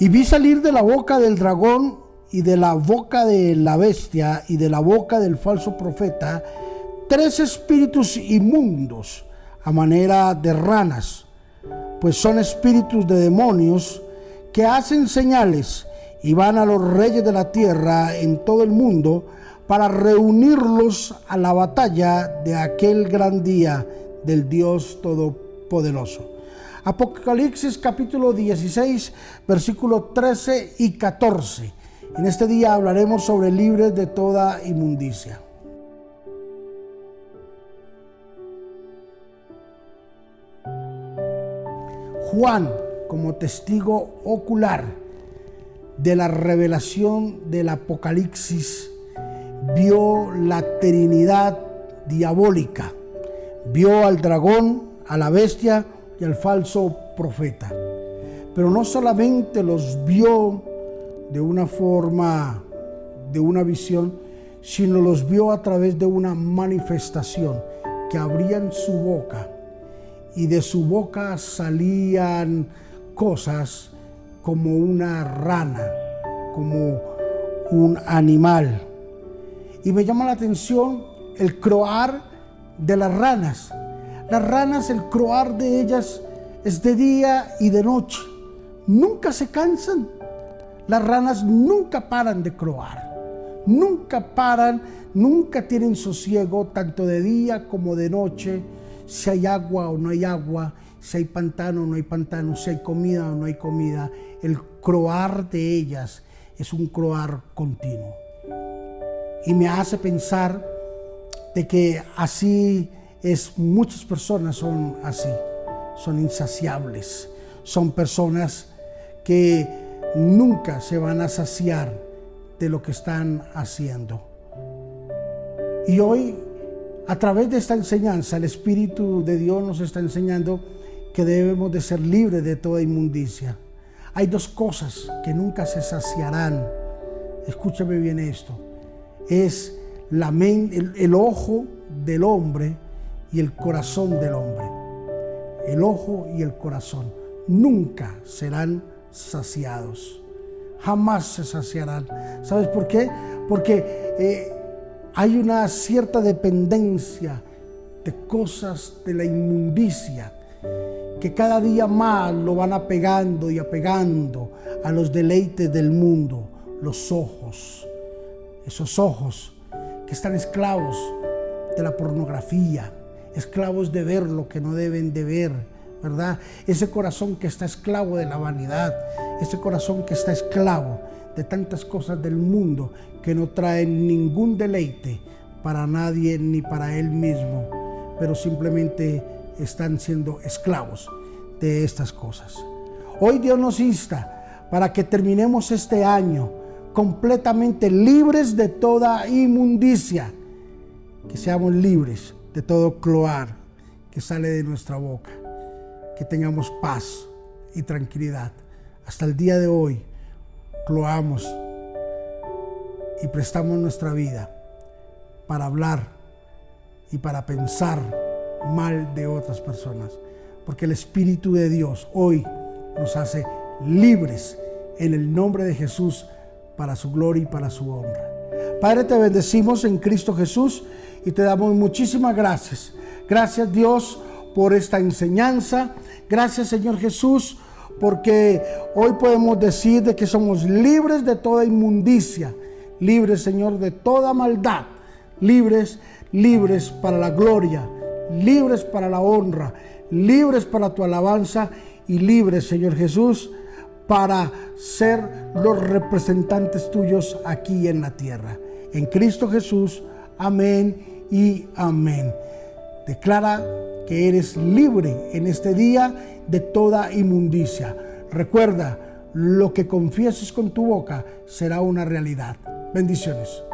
Y vi salir de la boca del dragón y de la boca de la bestia y de la boca del falso profeta tres espíritus inmundos a manera de ranas, pues son espíritus de demonios que hacen señales y van a los reyes de la tierra en todo el mundo para reunirlos a la batalla de aquel gran día del Dios Todopoderoso. Apocalipsis capítulo 16, versículo 13 y 14. En este día hablaremos sobre libres de toda inmundicia. Juan, como testigo ocular de la revelación del Apocalipsis, vio la Trinidad diabólica, vio al dragón, a la bestia y al falso profeta. Pero no solamente los vio de una forma, de una visión, sino los vio a través de una manifestación que abrían su boca y de su boca salían cosas como una rana, como un animal. Y me llama la atención el croar de las ranas. Las ranas, el croar de ellas es de día y de noche. Nunca se cansan. Las ranas nunca paran de croar. Nunca paran, nunca tienen sosiego, tanto de día como de noche. Si hay agua o no hay agua, si hay pantano o no hay pantano, si hay comida o no hay comida. El croar de ellas es un croar continuo. Y me hace pensar de que así es, muchas personas son así, son insaciables, son personas que nunca se van a saciar de lo que están haciendo. Y hoy, a través de esta enseñanza, el Espíritu de Dios nos está enseñando que debemos de ser libres de toda inmundicia. Hay dos cosas que nunca se saciarán. Escúchame bien esto. Es la el, el ojo del hombre y el corazón del hombre. El ojo y el corazón nunca serán saciados. Jamás se saciarán. ¿Sabes por qué? Porque eh, hay una cierta dependencia de cosas de la inmundicia que cada día más lo van apegando y apegando a los deleites del mundo, los ojos, esos ojos que están esclavos de la pornografía, esclavos de ver lo que no deben de ver, ¿verdad? Ese corazón que está esclavo de la vanidad, ese corazón que está esclavo de tantas cosas del mundo que no traen ningún deleite para nadie ni para él mismo, pero simplemente están siendo esclavos de estas cosas. Hoy Dios nos insta para que terminemos este año completamente libres de toda inmundicia, que seamos libres de todo cloar que sale de nuestra boca. Que tengamos paz y tranquilidad. Hasta el día de hoy cloamos y prestamos nuestra vida para hablar y para pensar mal de otras personas. Porque el Espíritu de Dios hoy nos hace libres en el nombre de Jesús para su gloria y para su honra. Padre, te bendecimos en Cristo Jesús y te damos muchísimas gracias. Gracias Dios por esta enseñanza. Gracias Señor Jesús porque hoy podemos decir de que somos libres de toda inmundicia, libres Señor de toda maldad, libres, libres para la gloria, libres para la honra, libres para tu alabanza y libres Señor Jesús para ser los representantes tuyos aquí en la tierra. En Cristo Jesús, amén y amén. Declara que eres libre en este día de toda inmundicia. Recuerda, lo que confieses con tu boca será una realidad. Bendiciones.